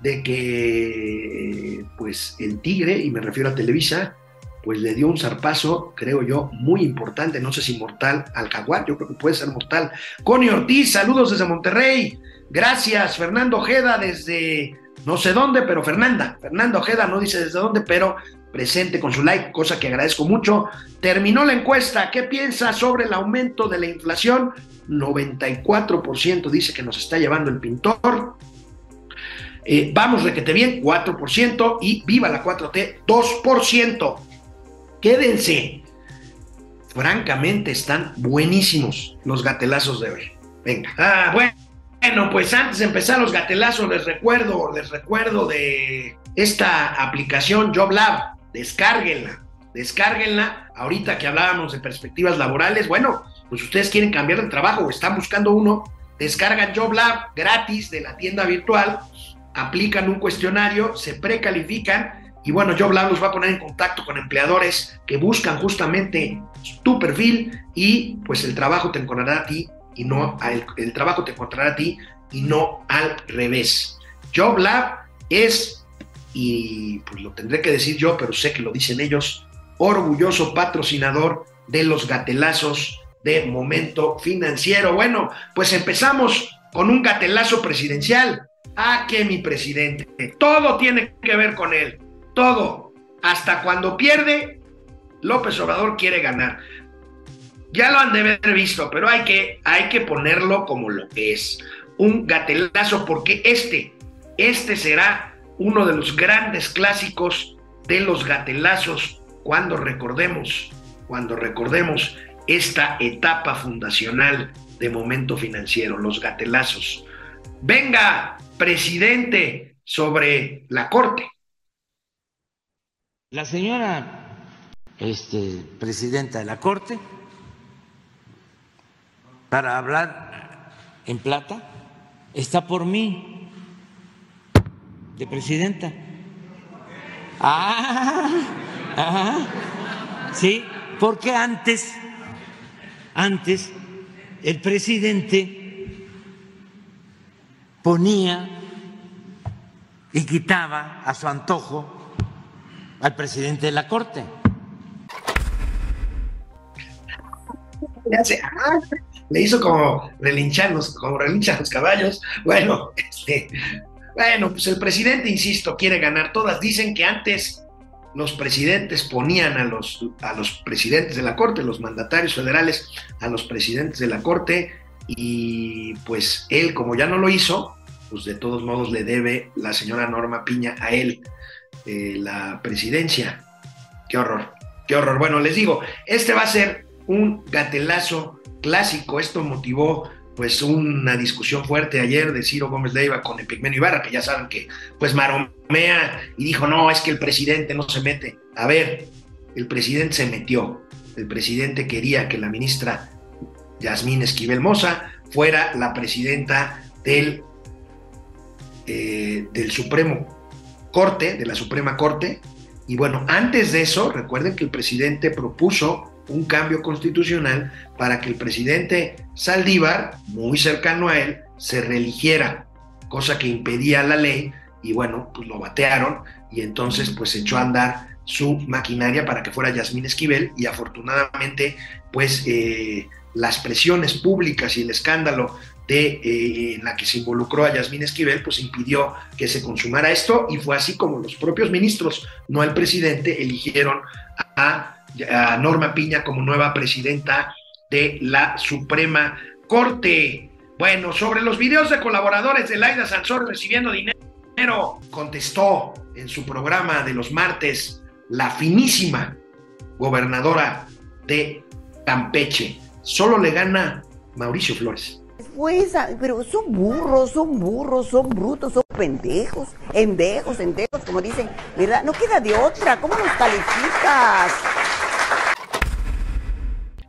de que pues el tigre, y me refiero a Televisa, pues le dio un zarpazo, creo yo, muy importante, no sé si mortal al jaguar, yo creo que puede ser mortal. Connie Ortiz, saludos desde Monterrey, gracias. Fernando Ojeda desde no sé dónde, pero Fernanda, Fernando Ojeda no dice desde dónde, pero presente con su like, cosa que agradezco mucho. Terminó la encuesta, ¿qué piensa sobre el aumento de la inflación? 94% dice que nos está llevando el pintor. Eh, vamos, requete bien, 4%. Y viva la 4T, 2%. Quédense. Francamente, están buenísimos los gatelazos de hoy. Venga. Ah, bueno. Bueno, pues antes de empezar los gatelazos, les recuerdo, les recuerdo de esta aplicación JobLab. Descárguenla, descárguenla. Ahorita que hablábamos de perspectivas laborales, bueno, pues ustedes quieren cambiar de trabajo o están buscando uno, descargan JobLab gratis de la tienda virtual, aplican un cuestionario, se precalifican y bueno, JobLab los va a poner en contacto con empleadores que buscan justamente tu perfil y pues el trabajo te encontrará a ti y no al, el trabajo te encontrará a ti y no al revés. JobLab es, y pues lo tendré que decir yo, pero sé que lo dicen ellos, orgulloso patrocinador de los gatelazos de momento financiero. Bueno, pues empezamos con un gatelazo presidencial. Ah, que mi presidente. Todo tiene que ver con él. Todo. Hasta cuando pierde, López Obrador quiere ganar. Ya lo han de haber visto, pero hay que, hay que ponerlo como lo que es. Un gatelazo, porque este, este será uno de los grandes clásicos de los gatelazos cuando recordemos, cuando recordemos esta etapa fundacional de momento financiero, los gatelazos. Venga, presidente, sobre la corte. La señora este, presidenta de la corte, para hablar en plata, está por mí, de presidenta. Ah, ah, sí, porque antes, antes, el presidente ponía y quitaba a su antojo al presidente de la Corte. Le hizo como relinchan los, como relinchan los caballos. Bueno, este, bueno, pues el presidente, insisto, quiere ganar todas. Dicen que antes los presidentes ponían a los, a los presidentes de la Corte, los mandatarios federales, a los presidentes de la Corte, y pues él, como ya no lo hizo, pues de todos modos le debe la señora Norma Piña a él la presidencia. Qué horror, qué horror. Bueno, les digo, este va a ser un gatelazo clásico. Esto motivó pues una discusión fuerte ayer de Ciro Gómez Leiva con Epigmenio Ibarra, que ya saben que pues maromea y dijo, no, es que el presidente no se mete. A ver, el presidente se metió. El presidente quería que la ministra Yasmín Esquivel Moza fuera la presidenta del eh, del Supremo Corte, de la Suprema Corte. Y bueno, antes de eso, recuerden que el presidente propuso un cambio constitucional para que el presidente Saldívar, muy cercano a él, se reeligiera, cosa que impedía la ley, y bueno, pues lo batearon, y entonces pues echó a andar su maquinaria para que fuera Yasmín Esquivel, y afortunadamente pues eh, las presiones públicas y el escándalo de, eh, en la que se involucró a Yasmín Esquivel, pues impidió que se consumara esto y fue así como los propios ministros, no el presidente, eligieron a, a Norma Piña como nueva presidenta de la Suprema Corte. Bueno, sobre los videos de colaboradores de Laida Sansor recibiendo dinero, contestó en su programa de los martes la finísima gobernadora de Campeche. Solo le gana Mauricio Flores. Pues, pero son burros, son burros, son brutos, son pendejos, endejos, endejos, como dicen, ¿verdad? No queda de otra, ¿cómo los calificas?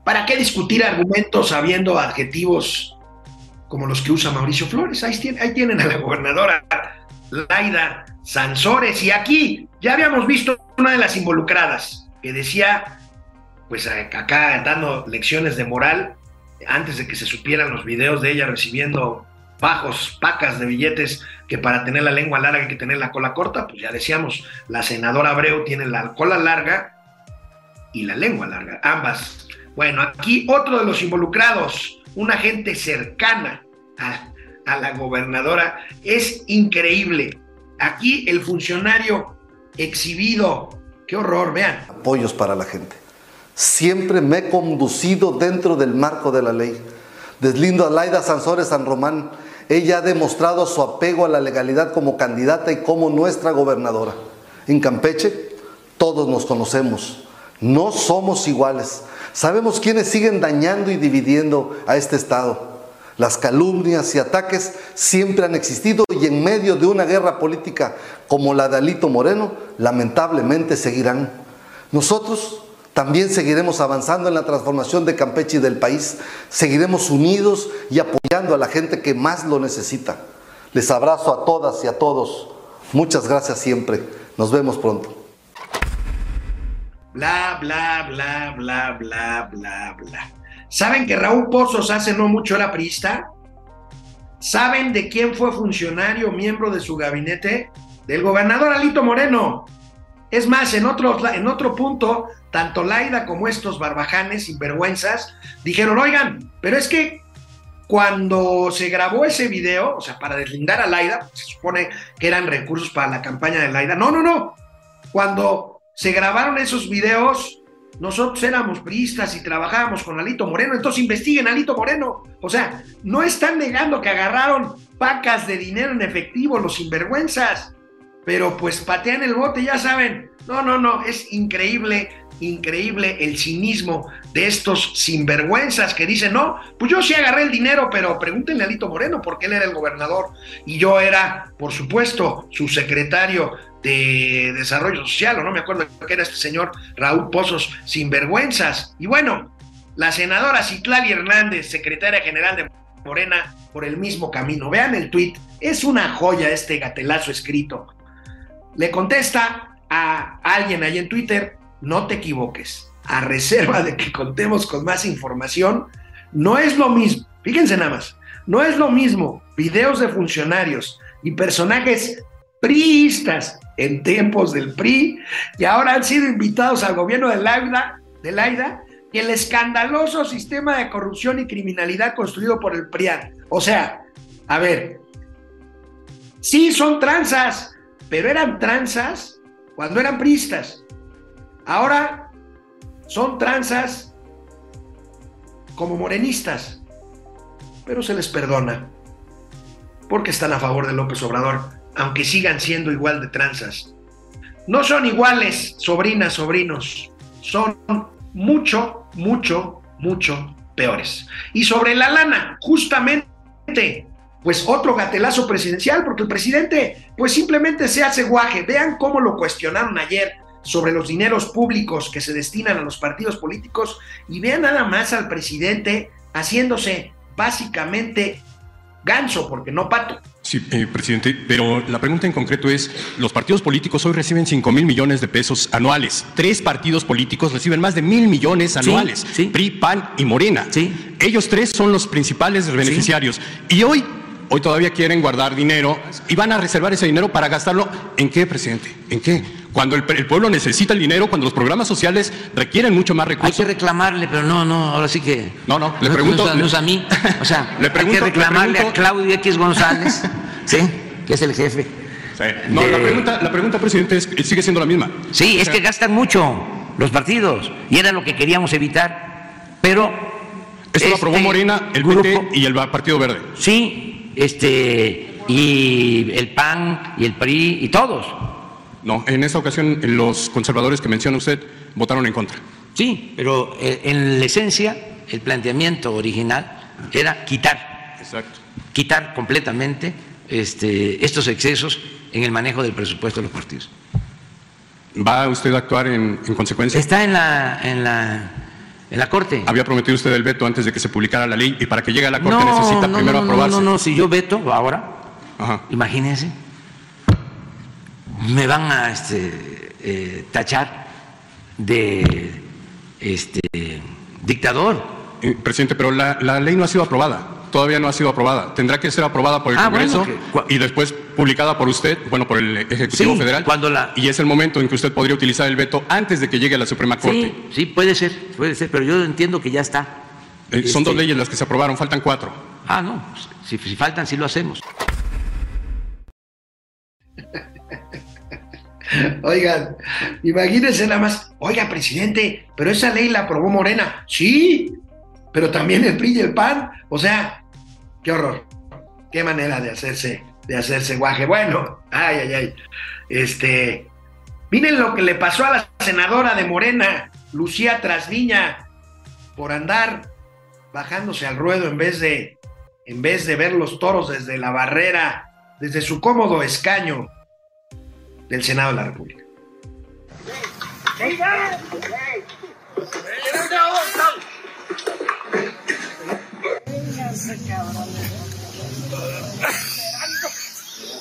¿Para qué discutir argumentos sabiendo adjetivos como los que usa Mauricio Flores? Ahí tienen a la gobernadora Laida Sansores y aquí ya habíamos visto una de las involucradas que decía, pues acá dando lecciones de moral, antes de que se supieran los videos de ella recibiendo bajos, pacas de billetes, que para tener la lengua larga hay que tener la cola corta, pues ya decíamos, la senadora Abreu tiene la cola larga y la lengua larga, ambas. Bueno, aquí otro de los involucrados, una gente cercana a, a la gobernadora, es increíble. Aquí el funcionario exhibido, qué horror, vean. Apoyos para la gente. Siempre me he conducido dentro del marco de la ley. Deslindo a Laida Sansores San Román. Ella ha demostrado su apego a la legalidad como candidata y como nuestra gobernadora. En Campeche todos nos conocemos. No somos iguales. Sabemos quiénes siguen dañando y dividiendo a este Estado. Las calumnias y ataques siempre han existido y en medio de una guerra política como la de Alito Moreno, lamentablemente seguirán. Nosotros también seguiremos avanzando en la transformación de Campeche y del país. Seguiremos unidos y apoyando a la gente que más lo necesita. Les abrazo a todas y a todos. Muchas gracias siempre. Nos vemos pronto. Bla, bla, bla, bla, bla, bla, bla. ¿Saben que Raúl Pozos hace no mucho era priista? ¿Saben de quién fue funcionario, miembro de su gabinete? Del gobernador Alito Moreno. Es más, en otro, en otro punto, tanto Laida como estos barbajanes sinvergüenzas dijeron, oigan, pero es que cuando se grabó ese video, o sea, para deslindar a Laida, se supone que eran recursos para la campaña de Laida. No, no, no. Cuando se grabaron esos videos, nosotros éramos priistas y trabajábamos con Alito Moreno, entonces investiguen Alito Moreno. O sea, no están negando que agarraron pacas de dinero en efectivo los sinvergüenzas, pero pues patean el bote, ya saben. No, no, no, es increíble, increíble el cinismo de estos sinvergüenzas que dicen, no, pues yo sí agarré el dinero, pero pregúntenle a Alito Moreno porque él era el gobernador y yo era, por supuesto, su secretario de Desarrollo Social, o no me acuerdo que era este señor Raúl Pozos, sinvergüenzas. Y bueno, la senadora Citlali Hernández, secretaria general de Morena, por el mismo camino. Vean el tuit, es una joya este gatelazo escrito. Le contesta a alguien ahí en Twitter, no te equivoques, a reserva de que contemos con más información, no es lo mismo, fíjense nada más, no es lo mismo videos de funcionarios y personajes priistas en tiempos del PRI y ahora han sido invitados al gobierno de Laida, de el escandaloso sistema de corrupción y criminalidad construido por el PRIAN. O sea, a ver, sí son tranzas, pero eran tranzas cuando eran priistas. Ahora son tranzas como morenistas, pero se les perdona porque están a favor de López Obrador, aunque sigan siendo igual de tranzas. No son iguales, sobrinas, sobrinos, son mucho, mucho, mucho peores. Y sobre la lana, justamente, pues otro gatelazo presidencial, porque el presidente pues simplemente se hace guaje. Vean cómo lo cuestionaron ayer sobre los dineros públicos que se destinan a los partidos políticos y vean nada más al presidente haciéndose básicamente ganso, porque no pato. Sí, eh, presidente, pero la pregunta en concreto es, los partidos políticos hoy reciben 5 mil millones de pesos anuales. Tres partidos políticos reciben más de mil millones anuales. sí. PRI, PAN y Morena. Sí. Ellos tres son los principales beneficiarios. Y hoy, hoy todavía quieren guardar dinero y van a reservar ese dinero para gastarlo. ¿En qué, presidente? ¿En qué? Cuando el, el pueblo necesita el dinero, cuando los programas sociales requieren mucho más Hay recursos. que reclamarle, pero no, no, ahora sí que. No, no, le no, pregunto- No, no es a mí. O sea, Le hay pregunto- que le reclamarle pregunto- a Claudio X González, ¿sí? Que es el jefe. Sí. No, la pregunta, la pregunta, presidente, es, sigue siendo la misma. Sí, O es sea, que gastan mucho los partidos y era lo que queríamos evitar. Pero. Esto lo aprobó este Morena, el grupo- PT y el Partido Verde. Sí, este. Y el PAN y el PRI y todos. No, en esta ocasión los conservadores que menciona usted votaron en contra. Sí, pero eh, en la esencia, el planteamiento original era quitar, Exacto. quitar completamente este, estos excesos en el manejo del presupuesto de los partidos. ¿Va usted a actuar en, en consecuencia? Está en la, en la, en la Corte. Había prometido usted el veto antes de que se publicara la ley y para que llegue a la Corte no, necesita no, primero no, no, aprobarse. No, no, si yo veto ahora, Ajá. imagínense, me van a este, eh, tachar de este, dictador. Eh, presidente, pero la, la ley no ha sido aprobada. Todavía no ha sido aprobada. Tendrá que ser aprobada por el Ah, bueno, Congreso que- y después publicada por usted, bueno, por el Ejecutivo Sí, Federal. cuando la- Y es el momento en que usted podría utilizar el veto antes de que llegue a la Suprema Corte. Sí, sí, puede ser, puede ser, pero yo entiendo que ya está. Eh, son Este, dos leyes las que se aprobaron, faltan cuatro. Ah, no, si, si faltan, sí lo hacemos. Oigan, imagínense nada más, oiga, presidente, pero esa ley la aprobó Morena. Sí, pero también el PRI y el PAN. O sea, qué horror. Qué manera de hacerse, de hacerse guaje. Bueno, ay, ay, ay. Este, miren lo que le pasó a la senadora de Morena, Lucía Trasviña, por andar bajándose al ruedo en vez de, en vez de ver los toros desde la barrera, desde su cómodo escaño del Senado de la República.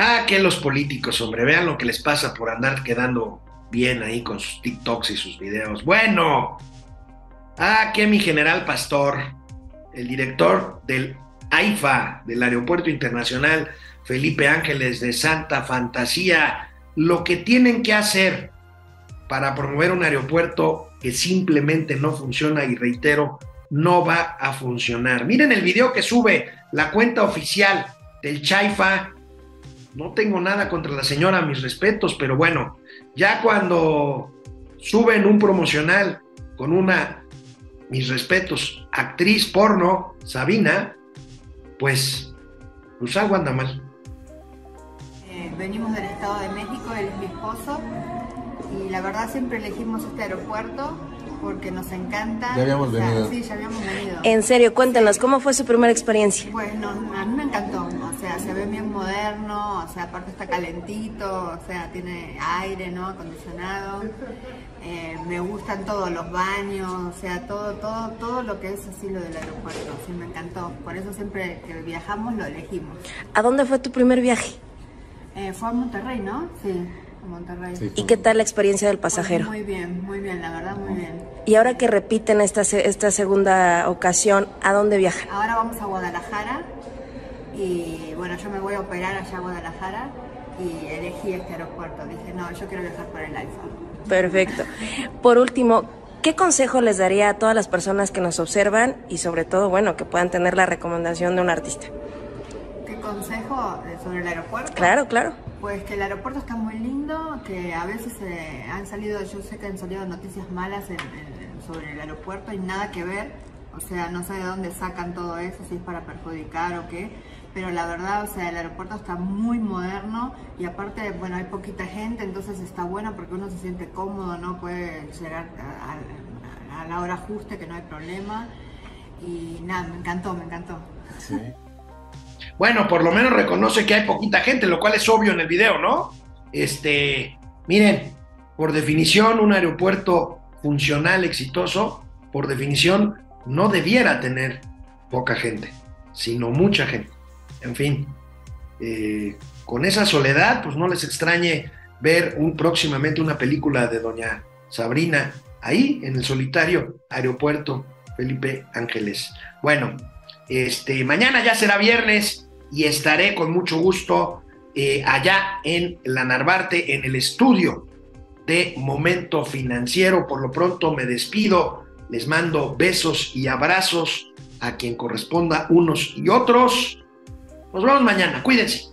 Ah, que los políticos, hombre, vean lo que les pasa por andar quedando bien ahí con sus TikToks y sus videos. Bueno, ah, que mi general pastor, el director del AIFA, del Aeropuerto Internacional Felipe Ángeles de Santa Fantasía, lo que tienen que hacer para promover un aeropuerto que simplemente no funciona y reitero, no va a funcionar. Miren el video que sube la cuenta oficial del Chaifa. No tengo nada contra la señora, mis respetos, pero bueno, ya cuando suben un promocional con una, mis respetos, actriz porno, Sabina, pues, pues algo anda mal. Eh, venimos del Estado de México, él es mi esposo, y la verdad siempre elegimos este aeropuerto porque nos encanta. Ya habíamos O sea, venido. Sí, ya habíamos venido. En serio, cuéntanos, ¿cómo fue su primera experiencia? Pues no, a mí me encantó, o sea, se ve bien moderno, o sea, aparte está calentito, o sea, tiene aire, ¿no? Acondicionado. Eh, me gustan todos los baños, o sea, todo, todo, todo lo que es así lo del aeropuerto, sí, me encantó. Por eso siempre que viajamos lo elegimos. ¿A dónde fue tu primer viaje? Eh, fue a Monterrey, ¿no? Sí, Monterrey. ¿Y qué tal la experiencia del pasajero? Muy bien, muy bien, la verdad, muy bien. Y ahora que repiten esta, esta segunda ocasión, ¿a dónde viajan? Ahora vamos a Guadalajara y bueno, yo me voy a operar allá a Guadalajara y elegí este aeropuerto. Dije, no, yo quiero viajar por el iPhone. Perfecto. Por último, ¿qué consejo les daría a todas las personas que nos observan y sobre todo, bueno, que puedan tener la recomendación de un artista? ¿Qué consejo sobre el aeropuerto? Claro, claro. Pues que el aeropuerto está muy lindo, que a veces eh, han salido, yo sé que han salido noticias malas sobre el aeropuerto y nada que ver, o sea, no sé de dónde sacan todo eso, si es para perjudicar o qué, pero la verdad, o sea, el aeropuerto está muy moderno y aparte, bueno, hay poquita gente, entonces está bueno porque uno se siente cómodo, ¿no? Puede llegar a, la hora justa, que no hay problema y nada, me encantó, me encantó. Bueno, por lo menos reconoce que hay poquita gente, lo cual es obvio en el video, ¿no? Este, miren, por definición, un aeropuerto funcional, exitoso, por definición, no debiera tener poca gente, sino mucha gente. En fin, eh, con esa soledad, pues no les extrañe ver un, próximamente una película de Doña Sabrina ahí en el solitario aeropuerto Felipe Ángeles. Bueno, este, mañana ya será viernes y estaré con mucho gusto eh, allá en la Narvarte, en el estudio de Momento Financiero. Por lo pronto me despido, les mando besos y abrazos a quien corresponda unos y otros. Nos vemos mañana, cuídense.